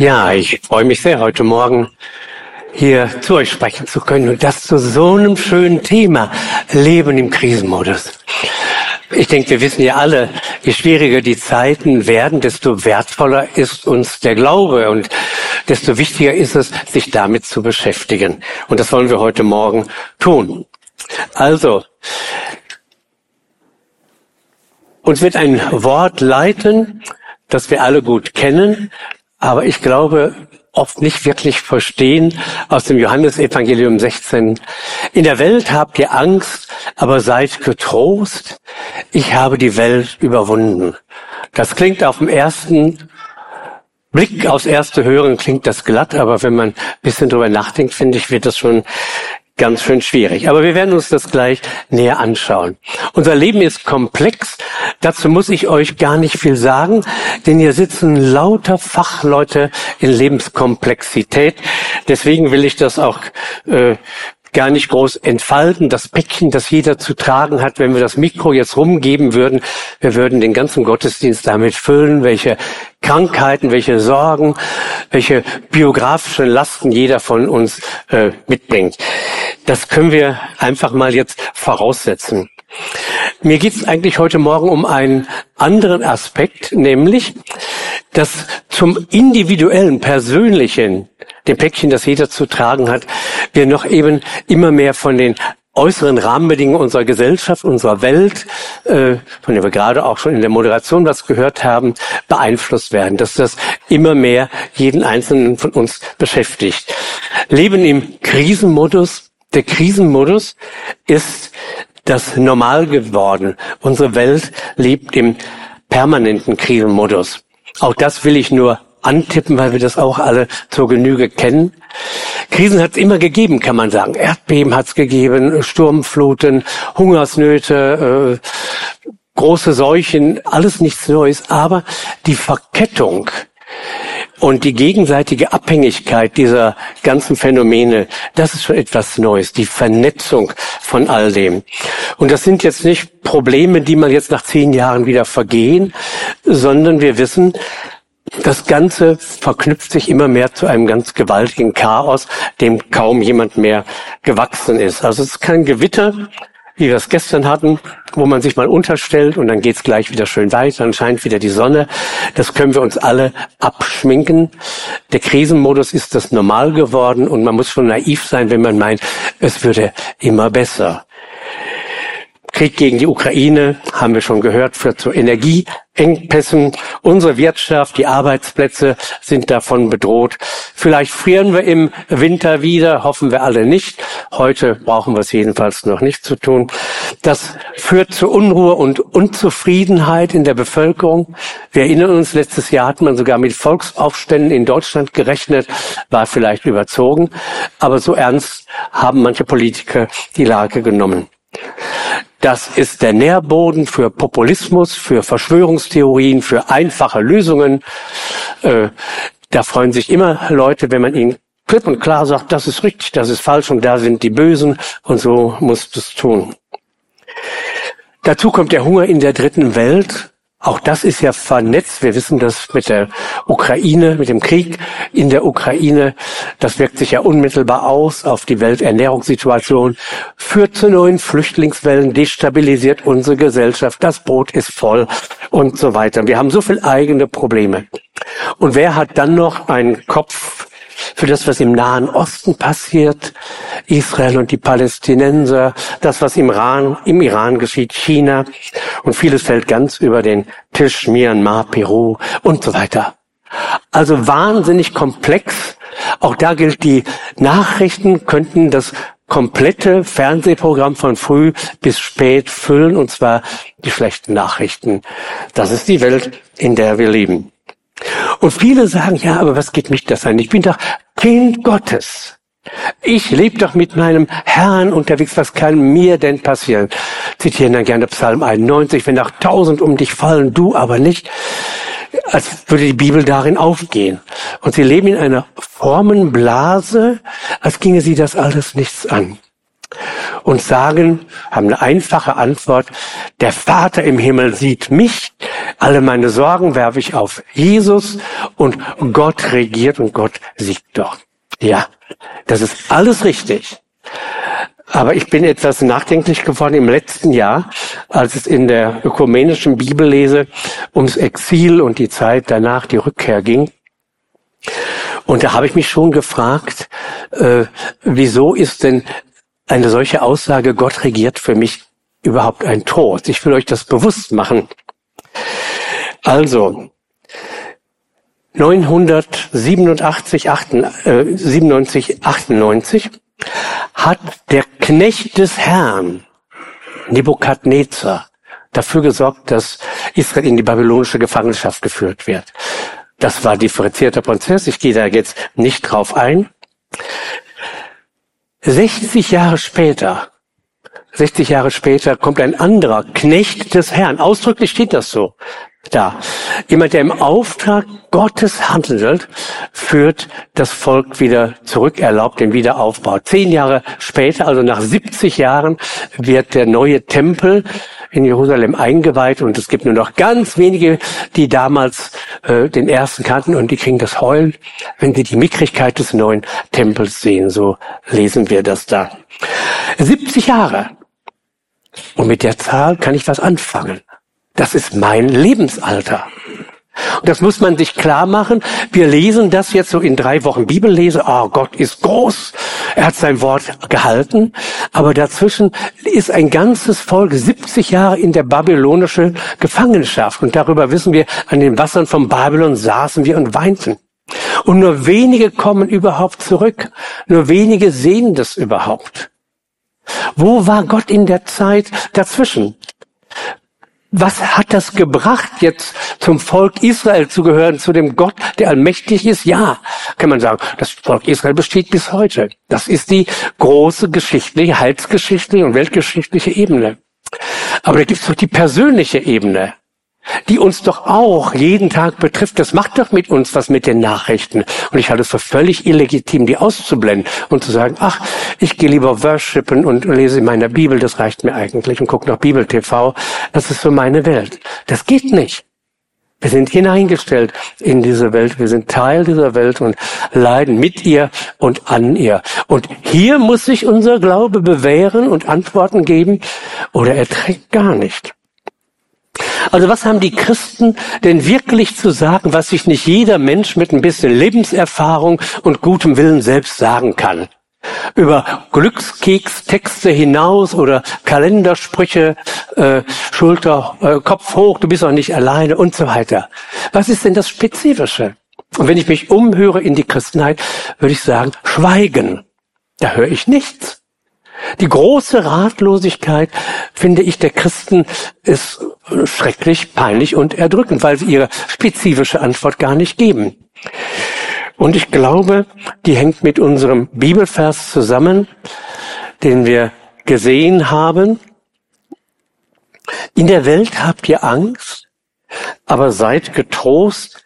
Ja, ich freue mich sehr, heute Morgen hier zu euch sprechen zu können und das zu so einem schönen Thema, Leben im Krisenmodus. Ich denke, wir wissen ja alle, je schwieriger die Zeiten werden, desto wertvoller ist uns der Glaube und desto wichtiger ist es, sich damit zu beschäftigen. Und das wollen wir heute Morgen tun. Also, uns wird ein Wort leiten, das wir alle gut kennen, aber ich glaube, oft nicht wirklich verstehen aus dem Johannesevangelium 16. In der Welt habt ihr Angst, aber seid getrost. Ich habe die Welt überwunden. Das klingt auf dem ersten Blick aufs erste Hören klingt das glatt, aber wenn man ein bisschen drüber nachdenkt, finde ich, wird das schon ganz schön schwierig. Aber wir werden uns das gleich näher anschauen. Unser Leben ist komplex. Dazu muss ich euch gar nicht viel sagen, denn hier sitzen lauter Fachleute in Lebenskomplexität. Deswegen will ich das auch äh, gar nicht groß entfalten. Das Päckchen, das jeder zu tragen hat, wenn wir das Mikro jetzt rumgeben würden, wir würden den ganzen Gottesdienst damit füllen, welche Krankheiten, welche Sorgen, welche biografischen Lasten jeder von uns äh, mitbringt. Das können wir einfach mal jetzt voraussetzen. Mir geht es eigentlich heute Morgen um einen anderen Aspekt, nämlich, dass zum individuellen, persönlichen, dem Päckchen, das jeder zu tragen hat, wir noch eben immer mehr von den äußeren Rahmenbedingungen unserer Gesellschaft, unserer Welt, äh, von der wir gerade auch schon in der Moderation was gehört haben, beeinflusst werden, dass das immer mehr jeden Einzelnen von uns beschäftigt. Leben im Krisenmodus. Der Krisenmodus ist das normal geworden. Unsere Welt lebt im permanenten Krisenmodus. Auch das will ich nur antippen, weil wir das auch alle zur Genüge kennen. Krisen hat es immer gegeben, kann man sagen. Erdbeben hat es gegeben, Sturmfluten, Hungersnöte, äh, große Seuchen, alles nichts Neues. Aber die Verkettung und die gegenseitige Abhängigkeit dieser ganzen Phänomene, das ist schon etwas Neues, die Vernetzung von all dem. Und das sind jetzt nicht Probleme, die man jetzt nach zehn Jahren wieder vergehen, sondern wir wissen, das Ganze verknüpft sich immer mehr zu einem ganz gewaltigen Chaos, dem kaum jemand mehr gewachsen ist. Also es ist kein Gewitter, wie wir es gestern hatten, wo man sich mal unterstellt und dann geht's gleich wieder schön weiter, dann scheint wieder die Sonne. Das können wir uns alle abschminken. Der Krisenmodus ist das normal geworden und man muss schon naiv sein, wenn man meint, es würde immer besser. Krieg gegen die Ukraine, haben wir schon gehört, führt zu Energieengpässen. Unsere Wirtschaft, die Arbeitsplätze sind davon bedroht. Vielleicht frieren wir im Winter wieder, hoffen wir alle nicht. Heute brauchen wir es jedenfalls noch nicht zu tun. Das führt zu Unruhe und Unzufriedenheit in der Bevölkerung. Wir erinnern uns, letztes Jahr hat man sogar mit Volksaufständen in Deutschland gerechnet, war vielleicht überzogen. Aber so ernst haben manche Politiker die Lage genommen. Das ist der Nährboden für Populismus, für Verschwörungstheorien, für einfache Lösungen. Äh, da freuen sich immer Leute, wenn man ihnen klipp und klar sagt, das ist richtig, das ist falsch und da sind die Bösen und so muss es tun. Dazu kommt der Hunger in der dritten Welt. Auch das ist ja vernetzt. Wir wissen das mit der Ukraine, mit dem Krieg in der Ukraine. Das wirkt sich ja unmittelbar aus auf die Welternährungssituation, führt zu neuen Flüchtlingswellen, destabilisiert unsere Gesellschaft. Das Brot ist voll und so weiter. Wir haben so viel eigene Probleme. Und wer hat dann noch einen Kopf für das, was im Nahen Osten passiert, Israel und die Palästinenser, das, was im Iran, im Iran geschieht, China und vieles fällt ganz über den Tisch, Myanmar, Peru und so weiter. Also wahnsinnig komplex. Auch da gilt, die Nachrichten könnten das komplette Fernsehprogramm von früh bis spät füllen, und zwar die schlechten Nachrichten. Das ist die Welt, in der wir leben. Und viele sagen, ja, aber was geht mich das an? Ich bin doch Kind Gottes. Ich lebe doch mit meinem Herrn unterwegs, was kann mir denn passieren? Zitieren dann gerne Psalm 91, wenn auch tausend um dich fallen, du aber nicht, als würde die Bibel darin aufgehen. Und sie leben in einer Formenblase, als ginge sie das alles nichts an. Und sagen, haben eine einfache Antwort, der Vater im Himmel sieht mich, alle meine Sorgen werfe ich auf Jesus und Gott regiert und Gott siegt doch. Ja, das ist alles richtig. Aber ich bin etwas nachdenklich geworden im letzten Jahr, als es in der ökumenischen Bibellese ums Exil und die Zeit danach, die Rückkehr ging. Und da habe ich mich schon gefragt, äh, wieso ist denn eine solche Aussage, Gott regiert für mich überhaupt ein Trost? Ich will euch das bewusst machen. Also, 987, 97, 98 hat der Knecht des Herrn, Nebukadnezar, dafür gesorgt, dass Israel in die babylonische Gefangenschaft geführt wird. Das war differenzierter Prozess. Ich gehe da jetzt nicht drauf ein. 60 Jahre später, 60 Jahre später kommt ein anderer Knecht des Herrn. Ausdrücklich steht das so da. Jemand, der im Auftrag Gottes handelt, führt das Volk wieder zurück, erlaubt den Wiederaufbau. Zehn Jahre später, also nach 70 Jahren, wird der neue Tempel in Jerusalem eingeweiht und es gibt nur noch ganz wenige, die damals äh, den ersten kannten und die kriegen das Heulen, wenn sie die Mickrigkeit des neuen Tempels sehen. So lesen wir das da. 70 Jahre. Und mit der Zahl kann ich was anfangen. Das ist mein Lebensalter. Und das muss man sich klar machen. Wir lesen das jetzt so in drei Wochen Bibellese. Oh, Gott ist groß. Er hat sein Wort gehalten. Aber dazwischen ist ein ganzes Volk 70 Jahre in der babylonischen Gefangenschaft. Und darüber wissen wir, an den Wassern von Babylon saßen wir und weinten. Und nur wenige kommen überhaupt zurück. Nur wenige sehen das überhaupt. Wo war Gott in der Zeit dazwischen? Was hat das gebracht, jetzt zum Volk Israel zu gehören, zu dem Gott, der allmächtig ist? Ja, kann man sagen, das Volk Israel besteht bis heute. Das ist die große geschichtliche, heilsgeschichtliche und weltgeschichtliche Ebene. Aber da gibt es doch die persönliche Ebene die uns doch auch jeden Tag betrifft. Das macht doch mit uns was mit den Nachrichten. Und ich halte es für völlig illegitim, die auszublenden und zu sagen, ach, ich gehe lieber worshipen und lese in meiner Bibel, das reicht mir eigentlich und gucke noch Bibel TV. Das ist für meine Welt. Das geht nicht. Wir sind hineingestellt in diese Welt. Wir sind Teil dieser Welt und leiden mit ihr und an ihr. Und hier muss sich unser Glaube bewähren und Antworten geben oder er trägt gar nicht. Also was haben die Christen denn wirklich zu sagen, was sich nicht jeder Mensch mit ein bisschen Lebenserfahrung und gutem Willen selbst sagen kann? Über Glückskekstexte hinaus oder Kalendersprüche, äh, Schulter, äh, Kopf hoch, du bist auch nicht alleine und so weiter. Was ist denn das Spezifische? Und wenn ich mich umhöre in die Christenheit, würde ich sagen, Schweigen. Da höre ich nichts. Die große Ratlosigkeit, finde ich, der Christen ist schrecklich, peinlich und erdrückend, weil sie ihre spezifische Antwort gar nicht geben. Und ich glaube, die hängt mit unserem Bibelvers zusammen, den wir gesehen haben. In der Welt habt ihr Angst, aber seid getrost,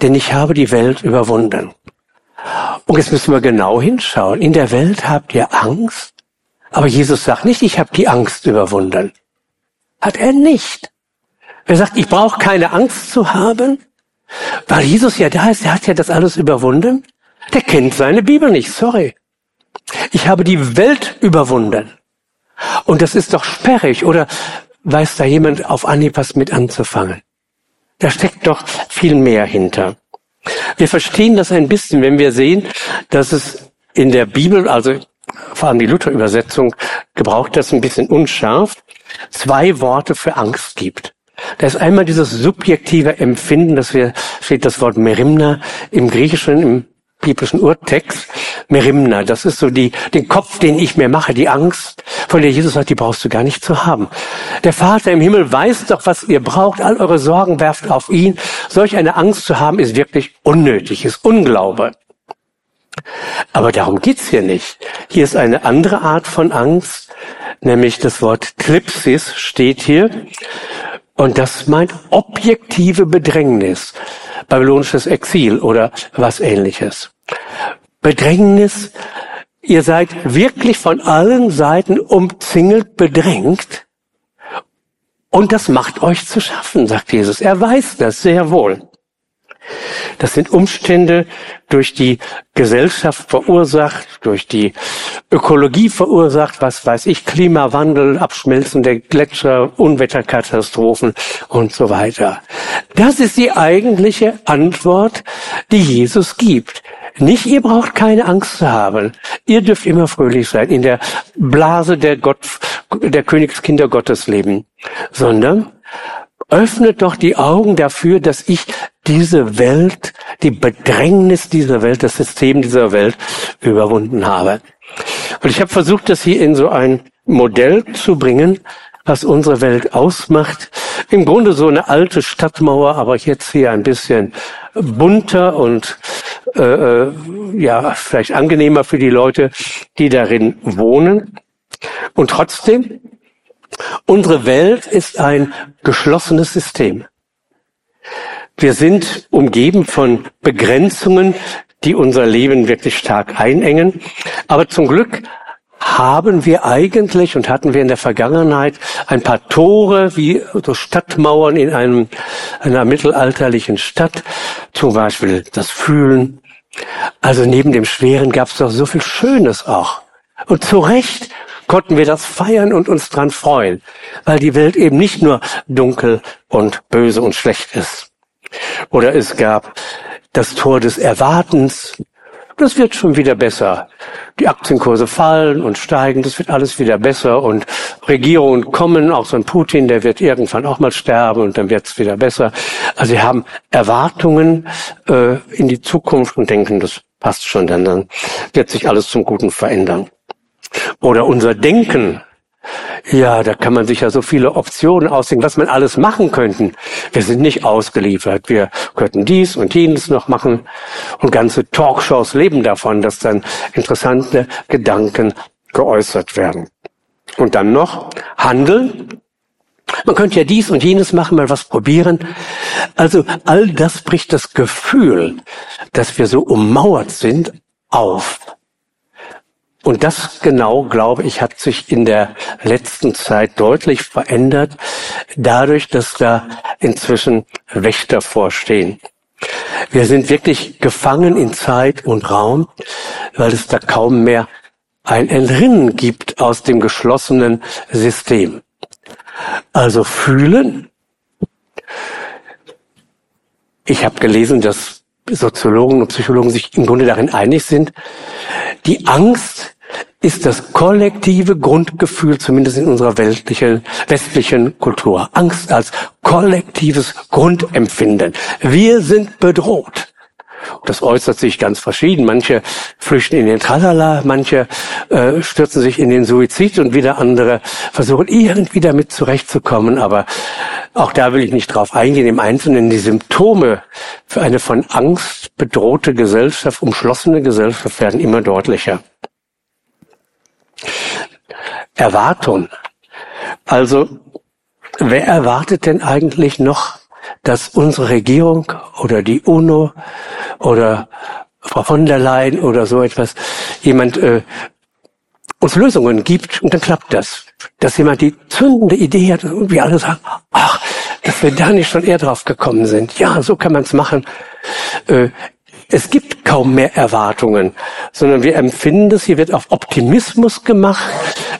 denn ich habe die Welt überwunden. Und jetzt müssen wir genau hinschauen. In der Welt habt ihr Angst, aber Jesus sagt nicht, ich habe die Angst überwunden. Hat er nicht. Wer sagt, ich brauche keine Angst zu haben, weil Jesus ja da ist, er hat ja das alles überwunden. Der kennt seine Bibel nicht, sorry. Ich habe die Welt überwunden. Und das ist doch sperrig, oder weiß da jemand auf Anhieb was mit anzufangen? Da steckt doch viel mehr hinter. Wir verstehen das ein bisschen, wenn wir sehen, dass es in der Bibel, also vor allem die Luther-Übersetzung gebraucht das ein bisschen unscharf, zwei Worte für Angst gibt. Da ist einmal dieses subjektive Empfinden, das wir, steht das Wort Merimna im Griechischen, im biblischen Urtext. Merimna, das ist so die, den Kopf, den ich mir mache, die Angst, von der Jesus sagt, die brauchst du gar nicht zu haben. Der Vater im Himmel weiß doch, was ihr braucht. All eure Sorgen werft auf ihn. Solch eine Angst zu haben, ist wirklich unnötig, ist Unglaube. Aber darum geht's hier nicht. Hier ist eine andere Art von Angst, nämlich das Wort Klipsis steht hier. Und das meint objektive Bedrängnis, babylonisches Exil oder was ähnliches. Bedrängnis ihr seid wirklich von allen Seiten umzingelt, bedrängt. Und das macht euch zu schaffen, sagt Jesus. Er weiß das sehr wohl. Das sind Umstände durch die Gesellschaft verursacht, durch die Ökologie verursacht, was weiß ich, Klimawandel, Abschmelzen der Gletscher, Unwetterkatastrophen und so weiter. Das ist die eigentliche Antwort, die Jesus gibt. Nicht, ihr braucht keine Angst zu haben. Ihr dürft immer fröhlich sein, in der Blase der Gott, der Königskinder Gottes leben, sondern öffnet doch die Augen dafür, dass ich diese Welt, die Bedrängnis dieser Welt, das System dieser Welt überwunden habe. Und ich habe versucht, das hier in so ein Modell zu bringen, was unsere Welt ausmacht. Im Grunde so eine alte Stadtmauer, aber jetzt hier ein bisschen bunter und äh, äh ja vielleicht angenehmer für die Leute, die darin wohnen. Und trotzdem, unsere Welt ist ein geschlossenes System. Wir sind umgeben von Begrenzungen, die unser Leben wirklich stark einengen. Aber zum Glück haben wir eigentlich und hatten wir in der Vergangenheit ein paar Tore wie so Stadtmauern in einem, einer mittelalterlichen Stadt, zum Beispiel das Fühlen. Also neben dem Schweren gab es doch so viel Schönes auch. Und zu Recht konnten wir das feiern und uns dran freuen, weil die Welt eben nicht nur dunkel und böse und schlecht ist. Oder es gab das Tor des Erwartens. Das wird schon wieder besser. Die Aktienkurse fallen und steigen, das wird alles wieder besser und Regierungen kommen, auch so ein Putin, der wird irgendwann auch mal sterben und dann wird es wieder besser. Also sie haben Erwartungen äh, in die Zukunft und denken, das passt schon, denn dann wird sich alles zum Guten verändern. Oder unser Denken ja, da kann man sich ja so viele Optionen ausdenken, was man alles machen könnten. Wir sind nicht ausgeliefert. Wir könnten dies und jenes noch machen. Und ganze Talkshows leben davon, dass dann interessante Gedanken geäußert werden. Und dann noch Handeln. Man könnte ja dies und jenes machen, mal was probieren. Also all das bricht das Gefühl, dass wir so ummauert sind, auf. Und das genau, glaube ich, hat sich in der letzten Zeit deutlich verändert, dadurch, dass da inzwischen Wächter vorstehen. Wir sind wirklich gefangen in Zeit und Raum, weil es da kaum mehr ein Entrinnen gibt aus dem geschlossenen System. Also fühlen. Ich habe gelesen, dass Soziologen und Psychologen sich im Grunde darin einig sind, die Angst ist das kollektive Grundgefühl, zumindest in unserer weltlichen, westlichen Kultur. Angst als kollektives Grundempfinden. Wir sind bedroht. Das äußert sich ganz verschieden. Manche flüchten in den Tralala, manche äh, stürzen sich in den Suizid und wieder andere versuchen irgendwie damit zurechtzukommen. Aber auch da will ich nicht drauf eingehen. Im Einzelnen die Symptome für eine von Angst bedrohte Gesellschaft, umschlossene Gesellschaft werden immer deutlicher. Erwartung. Also, wer erwartet denn eigentlich noch, dass unsere Regierung oder die UNO oder Frau von der Leyen oder so etwas, jemand äh, uns Lösungen gibt und dann klappt das. Dass jemand die zündende Idee hat und wir alle sagen, ach, dass wir da nicht schon eher drauf gekommen sind. Ja, so kann man es machen. Äh, es gibt kaum mehr Erwartungen, sondern wir empfinden es, hier wird auf Optimismus gemacht.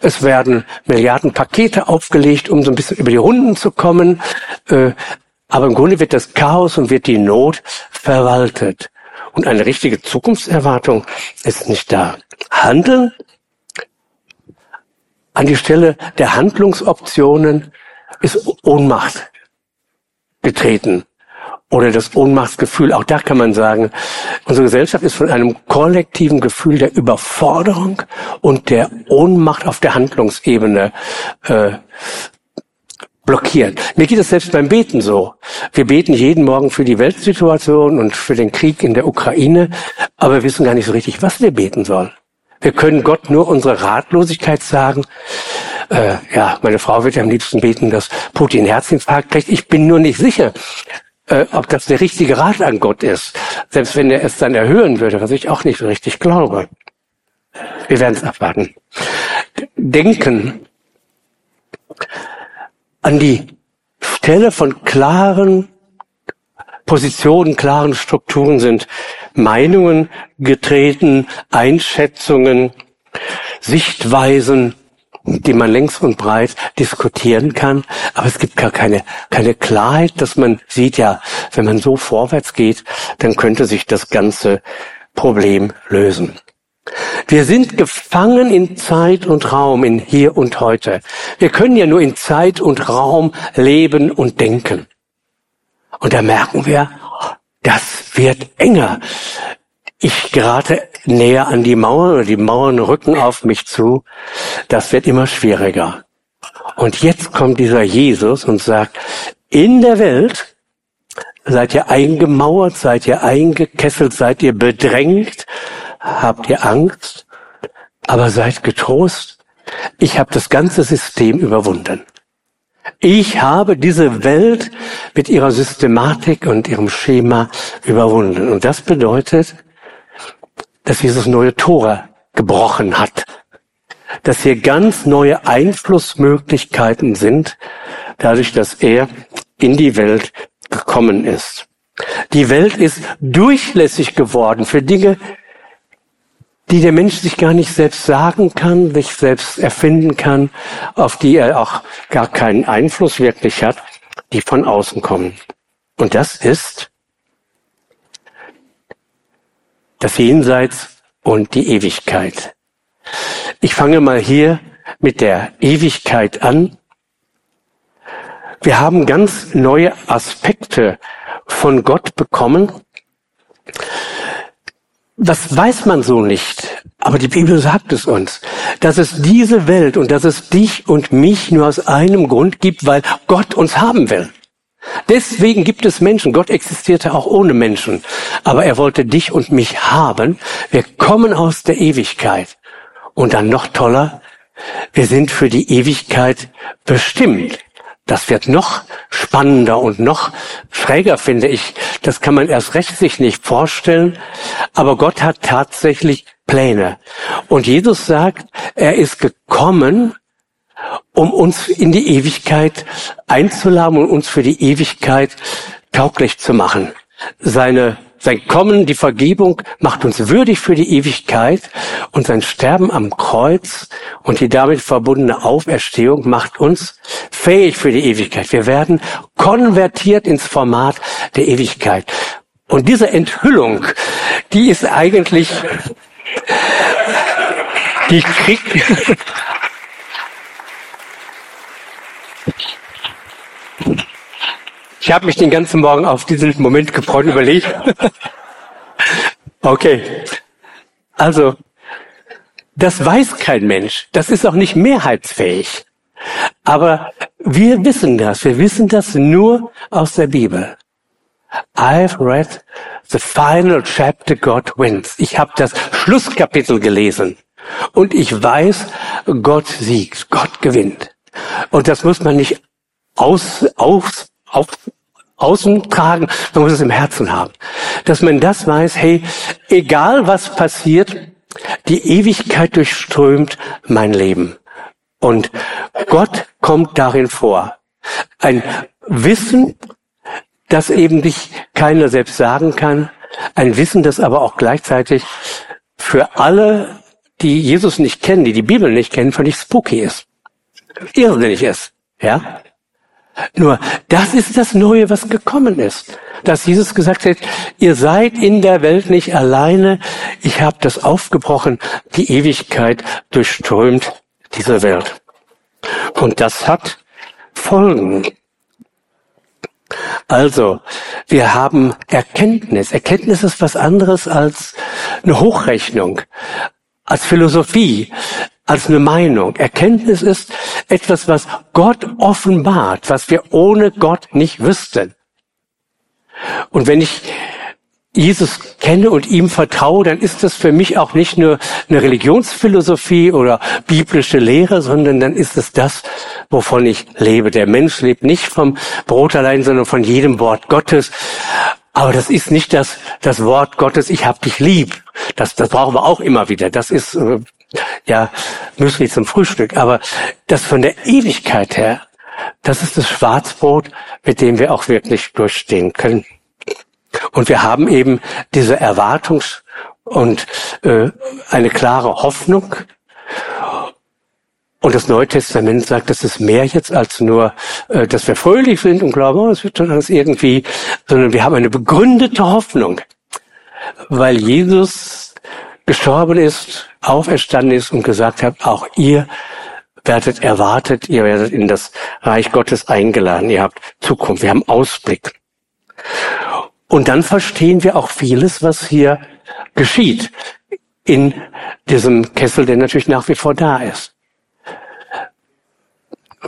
Es werden Milliarden Pakete aufgelegt, um so ein bisschen über die Runden zu kommen. Äh, aber im Grunde wird das Chaos und wird die Not verwaltet. Und eine richtige Zukunftserwartung ist nicht da. Handeln an die Stelle der Handlungsoptionen ist Ohnmacht getreten oder das Ohnmachtsgefühl. Auch da kann man sagen, unsere Gesellschaft ist von einem kollektiven Gefühl der Überforderung und der Ohnmacht auf der Handlungsebene äh, blockiert. Mir geht es selbst beim Beten so. Wir beten jeden Morgen für die Weltsituation und für den Krieg in der Ukraine, aber wir wissen gar nicht so richtig, was wir beten sollen. Wir können Gott nur unsere Ratlosigkeit sagen. Äh, ja, meine Frau wird ja am liebsten beten, dass Putin Herzinfarkt kriegt. Ich bin nur nicht sicher, äh, ob das der richtige Rat an Gott ist. Selbst wenn er es dann erhöhen würde, was ich auch nicht so richtig glaube. Wir werden es abwarten. Denken an die Stelle von klaren Positionen, klaren Strukturen sind Meinungen getreten, Einschätzungen, Sichtweisen, die man längs und breit diskutieren kann. Aber es gibt gar keine, keine Klarheit, dass man sieht, ja, wenn man so vorwärts geht, dann könnte sich das ganze Problem lösen. Wir sind gefangen in Zeit und Raum, in hier und heute. Wir können ja nur in Zeit und Raum leben und denken. Und da merken wir, das wird enger. Ich gerate näher an die Mauern oder die Mauern rücken auf mich zu. Das wird immer schwieriger. Und jetzt kommt dieser Jesus und sagt, in der Welt seid ihr eingemauert, seid ihr eingekesselt, seid ihr bedrängt, habt ihr Angst, aber seid getrost. Ich habe das ganze System überwunden. Ich habe diese Welt mit ihrer Systematik und ihrem Schema überwunden. Und das bedeutet, dass Jesus neue Tore gebrochen hat. Dass hier ganz neue Einflussmöglichkeiten sind, dadurch, dass er in die Welt gekommen ist. Die Welt ist durchlässig geworden für Dinge, die der Mensch sich gar nicht selbst sagen kann, sich selbst erfinden kann, auf die er auch gar keinen Einfluss wirklich hat, die von außen kommen. Und das ist das Jenseits und die Ewigkeit. Ich fange mal hier mit der Ewigkeit an. Wir haben ganz neue Aspekte von Gott bekommen. Das weiß man so nicht, aber die Bibel sagt es uns, dass es diese Welt und dass es dich und mich nur aus einem Grund gibt, weil Gott uns haben will. Deswegen gibt es Menschen. Gott existierte auch ohne Menschen. Aber er wollte dich und mich haben. Wir kommen aus der Ewigkeit. Und dann noch toller, wir sind für die Ewigkeit bestimmt. Das wird noch spannender und noch schräger, finde ich. Das kann man erst recht sich nicht vorstellen. Aber Gott hat tatsächlich Pläne. Und Jesus sagt, er ist gekommen, um uns in die Ewigkeit einzuladen und uns für die Ewigkeit tauglich zu machen. Seine, sein Kommen, die Vergebung macht uns würdig für die Ewigkeit und sein Sterben am Kreuz und die damit verbundene Auferstehung macht uns fähig für die Ewigkeit. Wir werden konvertiert ins Format der Ewigkeit. Und diese Enthüllung, die ist eigentlich, die kriegt, Ich habe mich den ganzen Morgen auf diesen Moment gefreut, überlegt. okay. Also, das weiß kein Mensch. Das ist auch nicht mehrheitsfähig. Aber wir wissen das. Wir wissen das nur aus der Bibel. I've read the final chapter God wins. Ich habe das Schlusskapitel gelesen. Und ich weiß, Gott siegt. Gott gewinnt. Und das muss man nicht aus, aus, auf, außen tragen, man muss es im Herzen haben. Dass man das weiß, hey, egal was passiert, die Ewigkeit durchströmt mein Leben. Und Gott kommt darin vor. Ein Wissen, das eben dich keiner selbst sagen kann. Ein Wissen, das aber auch gleichzeitig für alle, die Jesus nicht kennen, die die Bibel nicht kennen, völlig spooky ist. Irrsinnig ist. Ja? Nur, das ist das Neue, was gekommen ist. Dass Jesus gesagt hat, ihr seid in der Welt nicht alleine. Ich habe das aufgebrochen. Die Ewigkeit durchströmt diese Welt. Und das hat Folgen. Also, wir haben Erkenntnis. Erkenntnis ist was anderes als eine Hochrechnung, als Philosophie, als eine Meinung. Erkenntnis ist etwas, was Gott offenbart, was wir ohne Gott nicht wüssten. Und wenn ich Jesus kenne und ihm vertraue, dann ist das für mich auch nicht nur eine Religionsphilosophie oder biblische Lehre, sondern dann ist es das, wovon ich lebe. Der Mensch lebt nicht vom Brot allein, sondern von jedem Wort Gottes. Aber das ist nicht das, das Wort Gottes, ich hab dich lieb. Das, das brauchen wir auch immer wieder. Das ist, äh, ja, Müsli zum Frühstück. Aber das von der Ewigkeit her, das ist das Schwarzbrot, mit dem wir auch wirklich durchstehen können. Und wir haben eben diese Erwartungs- und äh, eine klare Hoffnung. Und das Neue Testament sagt, das ist mehr jetzt als nur, äh, dass wir fröhlich sind und glauben, oh, es wird schon alles irgendwie, sondern wir haben eine begründete Hoffnung, weil Jesus gestorben ist, auferstanden ist und gesagt hat, auch ihr werdet erwartet, ihr werdet in das Reich Gottes eingeladen, ihr habt Zukunft, wir haben Ausblick. Und dann verstehen wir auch vieles, was hier geschieht in diesem Kessel, der natürlich nach wie vor da ist.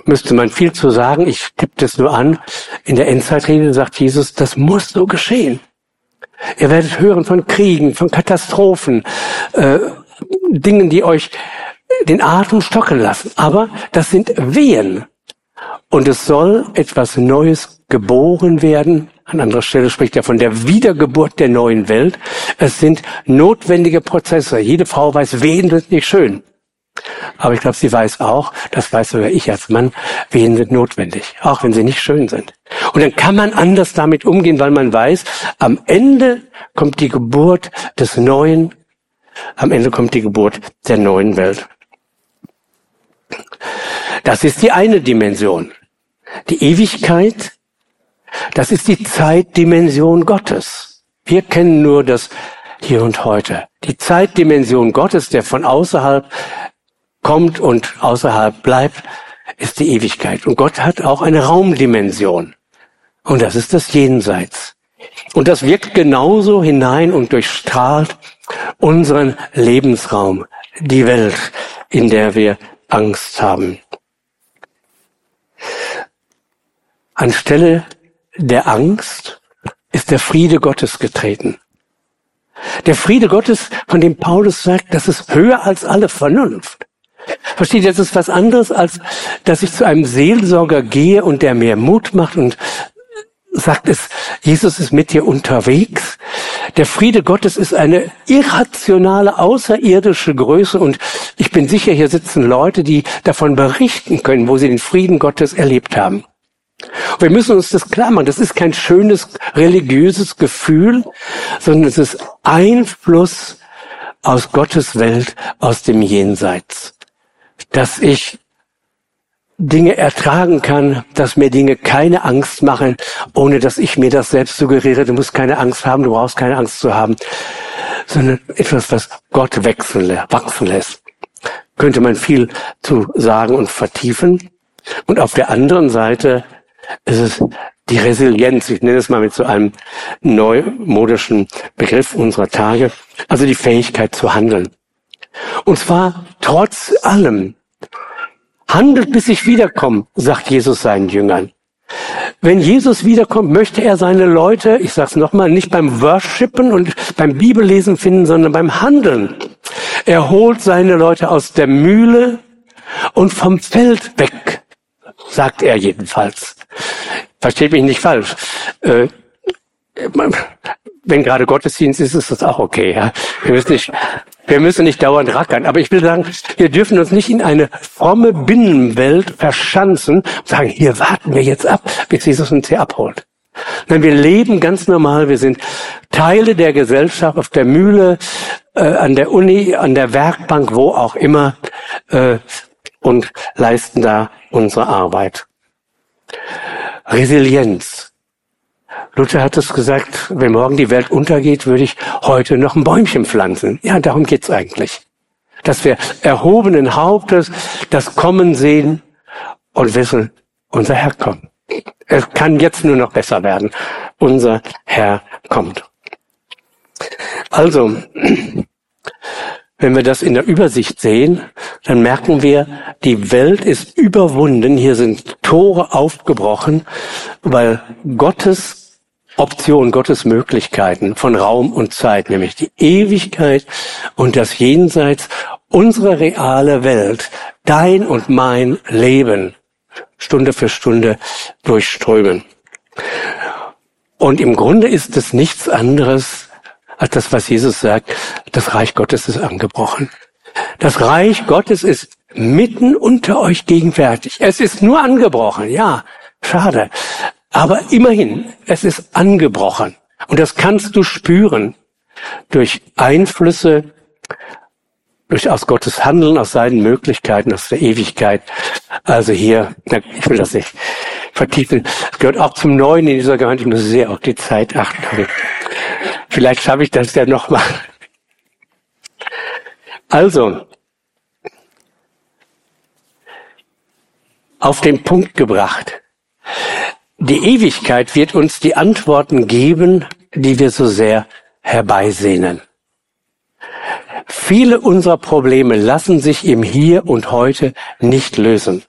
Müsste man viel zu sagen, ich tippe das nur an. In der Endzeitrede sagt Jesus, das muss so geschehen. Ihr werdet hören von Kriegen, von Katastrophen, äh, Dingen, die euch den Atem stocken lassen. Aber das sind Wehen. Und es soll etwas Neues geboren werden. An anderer Stelle spricht er von der Wiedergeburt der neuen Welt. Es sind notwendige Prozesse. Jede Frau weiß, Wehen sind nicht schön. Aber ich glaube, sie weiß auch, das weiß sogar ich als Mann, Wehen sind notwendig, auch wenn sie nicht schön sind. Und dann kann man anders damit umgehen, weil man weiß, am Ende kommt die Geburt des Neuen, am Ende kommt die Geburt der neuen Welt. Das ist die eine Dimension. Die Ewigkeit, das ist die Zeitdimension Gottes. Wir kennen nur das Hier und Heute. Die Zeitdimension Gottes, der von außerhalb kommt und außerhalb bleibt, ist die Ewigkeit. Und Gott hat auch eine Raumdimension. Und das ist das Jenseits. Und das wirkt genauso hinein und durchstrahlt unseren Lebensraum, die Welt, in der wir Angst haben. Anstelle der Angst ist der Friede Gottes getreten. Der Friede Gottes, von dem Paulus sagt, das ist höher als alle Vernunft. Versteht ihr, das ist was anderes, als dass ich zu einem Seelsorger gehe und der mir Mut macht und sagt es, Jesus ist mit dir unterwegs. Der Friede Gottes ist eine irrationale, außerirdische Größe und ich bin sicher, hier sitzen Leute, die davon berichten können, wo sie den Frieden Gottes erlebt haben. Wir müssen uns das klar machen. Das ist kein schönes religiöses Gefühl, sondern es ist Einfluss aus Gottes Welt, aus dem Jenseits. Dass ich Dinge ertragen kann, dass mir Dinge keine Angst machen, ohne dass ich mir das selbst suggeriere. Du musst keine Angst haben, du brauchst keine Angst zu haben, sondern etwas, was Gott wachsen lässt. Könnte man viel zu sagen und vertiefen. Und auf der anderen Seite ist es die Resilienz, ich nenne es mal mit so einem neumodischen Begriff unserer Tage, also die Fähigkeit zu handeln. Und zwar trotz allem, Handelt, bis ich wiederkomme, sagt Jesus seinen Jüngern. Wenn Jesus wiederkommt, möchte er seine Leute, ich sage es nochmal, nicht beim Worshipen und beim Bibellesen finden, sondern beim Handeln. Er holt seine Leute aus der Mühle und vom Feld weg, sagt er jedenfalls. Versteht mich nicht falsch. Äh, wenn gerade Gottesdienst ist, ist das auch okay. Ja? Wir müssen nicht wir müssen nicht dauernd rackern. Aber ich will sagen, wir dürfen uns nicht in eine fromme Binnenwelt verschanzen und sagen, hier warten wir jetzt ab, bis Jesus uns hier abholt. Nein, wir leben ganz normal. Wir sind Teile der Gesellschaft auf der Mühle, äh, an der Uni, an der Werkbank, wo auch immer, äh, und leisten da unsere Arbeit. Resilienz. Luther hat es gesagt, wenn morgen die Welt untergeht, würde ich heute noch ein Bäumchen pflanzen. Ja, darum geht's eigentlich. Dass wir erhobenen Hauptes das Kommen sehen und wissen, unser Herr kommt. Es kann jetzt nur noch besser werden. Unser Herr kommt. Also, wenn wir das in der Übersicht sehen, dann merken wir, die Welt ist überwunden. Hier sind Tore aufgebrochen, weil Gottes Option, Gottes Möglichkeiten von Raum und Zeit, nämlich die Ewigkeit und das Jenseits, unsere reale Welt, dein und mein Leben, Stunde für Stunde durchströmen. Und im Grunde ist es nichts anderes als das, was Jesus sagt, das Reich Gottes ist angebrochen. Das Reich Gottes ist mitten unter euch gegenwärtig. Es ist nur angebrochen, ja, schade. Aber immerhin, es ist angebrochen. Und das kannst du spüren durch Einflüsse, durch aus Gottes Handeln, aus seinen Möglichkeiten, aus der Ewigkeit. Also hier, ich will das nicht vertiefen. Es gehört auch zum Neuen in dieser Gemeinde. Ich muss sehr auf die Zeit achten. Vielleicht schaffe ich das ja nochmal. Also, auf den Punkt gebracht. Die Ewigkeit wird uns die Antworten geben, die wir so sehr herbeisehnen. Viele unserer Probleme lassen sich im Hier und heute nicht lösen.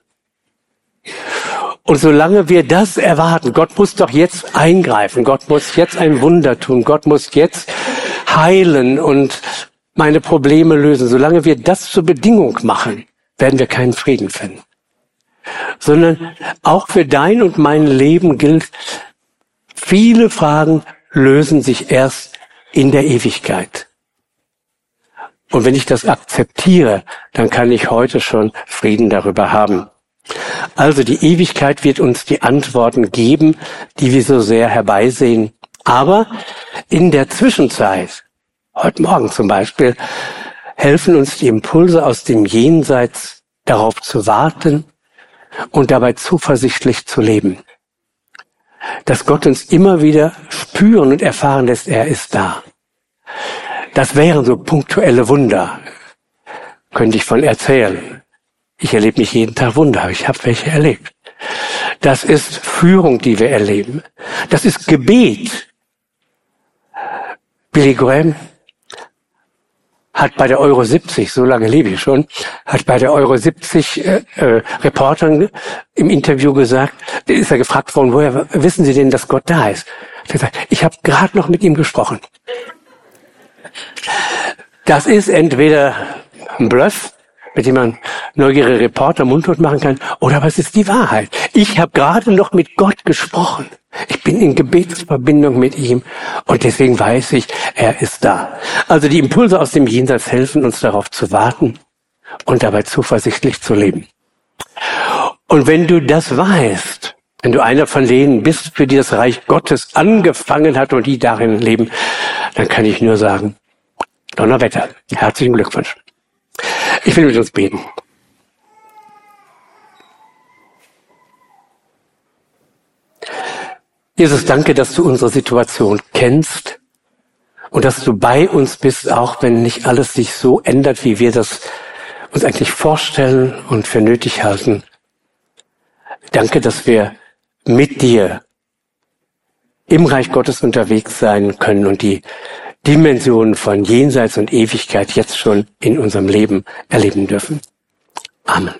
Und solange wir das erwarten, Gott muss doch jetzt eingreifen, Gott muss jetzt ein Wunder tun, Gott muss jetzt heilen und meine Probleme lösen, solange wir das zur Bedingung machen, werden wir keinen Frieden finden. Sondern auch für dein und mein Leben gilt, viele Fragen lösen sich erst in der Ewigkeit. Und wenn ich das akzeptiere, dann kann ich heute schon Frieden darüber haben. Also die Ewigkeit wird uns die Antworten geben, die wir so sehr herbeisehen. Aber in der Zwischenzeit, heute Morgen zum Beispiel, helfen uns die Impulse aus dem Jenseits darauf zu warten und dabei zuversichtlich zu leben. Dass Gott uns immer wieder spüren und erfahren lässt, er ist da. Das wären so punktuelle Wunder, könnte ich von erzählen. Ich erlebe nicht jeden Tag Wunder, ich habe welche erlebt. Das ist Führung, die wir erleben. Das ist Gebet. Billy Graham hat bei der Euro 70, so lange lebe ich schon, hat bei der Euro 70 äh, äh, Reportern im Interview gesagt, ist er gefragt worden, woher wissen Sie denn, dass Gott da ist? Er gesagt, ich habe gerade noch mit ihm gesprochen. Das ist entweder ein Bluff mit dem man neugierige Reporter mundtot machen kann. Oder was ist die Wahrheit? Ich habe gerade noch mit Gott gesprochen. Ich bin in Gebetsverbindung mit ihm und deswegen weiß ich, er ist da. Also die Impulse aus dem Jenseits helfen uns darauf zu warten und dabei zuversichtlich zu leben. Und wenn du das weißt, wenn du einer von denen bist, für die das Reich Gottes angefangen hat und die darin leben, dann kann ich nur sagen, Donnerwetter, herzlichen Glückwunsch. Ich will mit uns beten. Jesus, danke, dass du unsere Situation kennst und dass du bei uns bist, auch wenn nicht alles sich so ändert, wie wir das uns eigentlich vorstellen und für nötig halten. Danke, dass wir mit dir im Reich Gottes unterwegs sein können und die Dimensionen von Jenseits und Ewigkeit jetzt schon in unserem Leben erleben dürfen. Amen.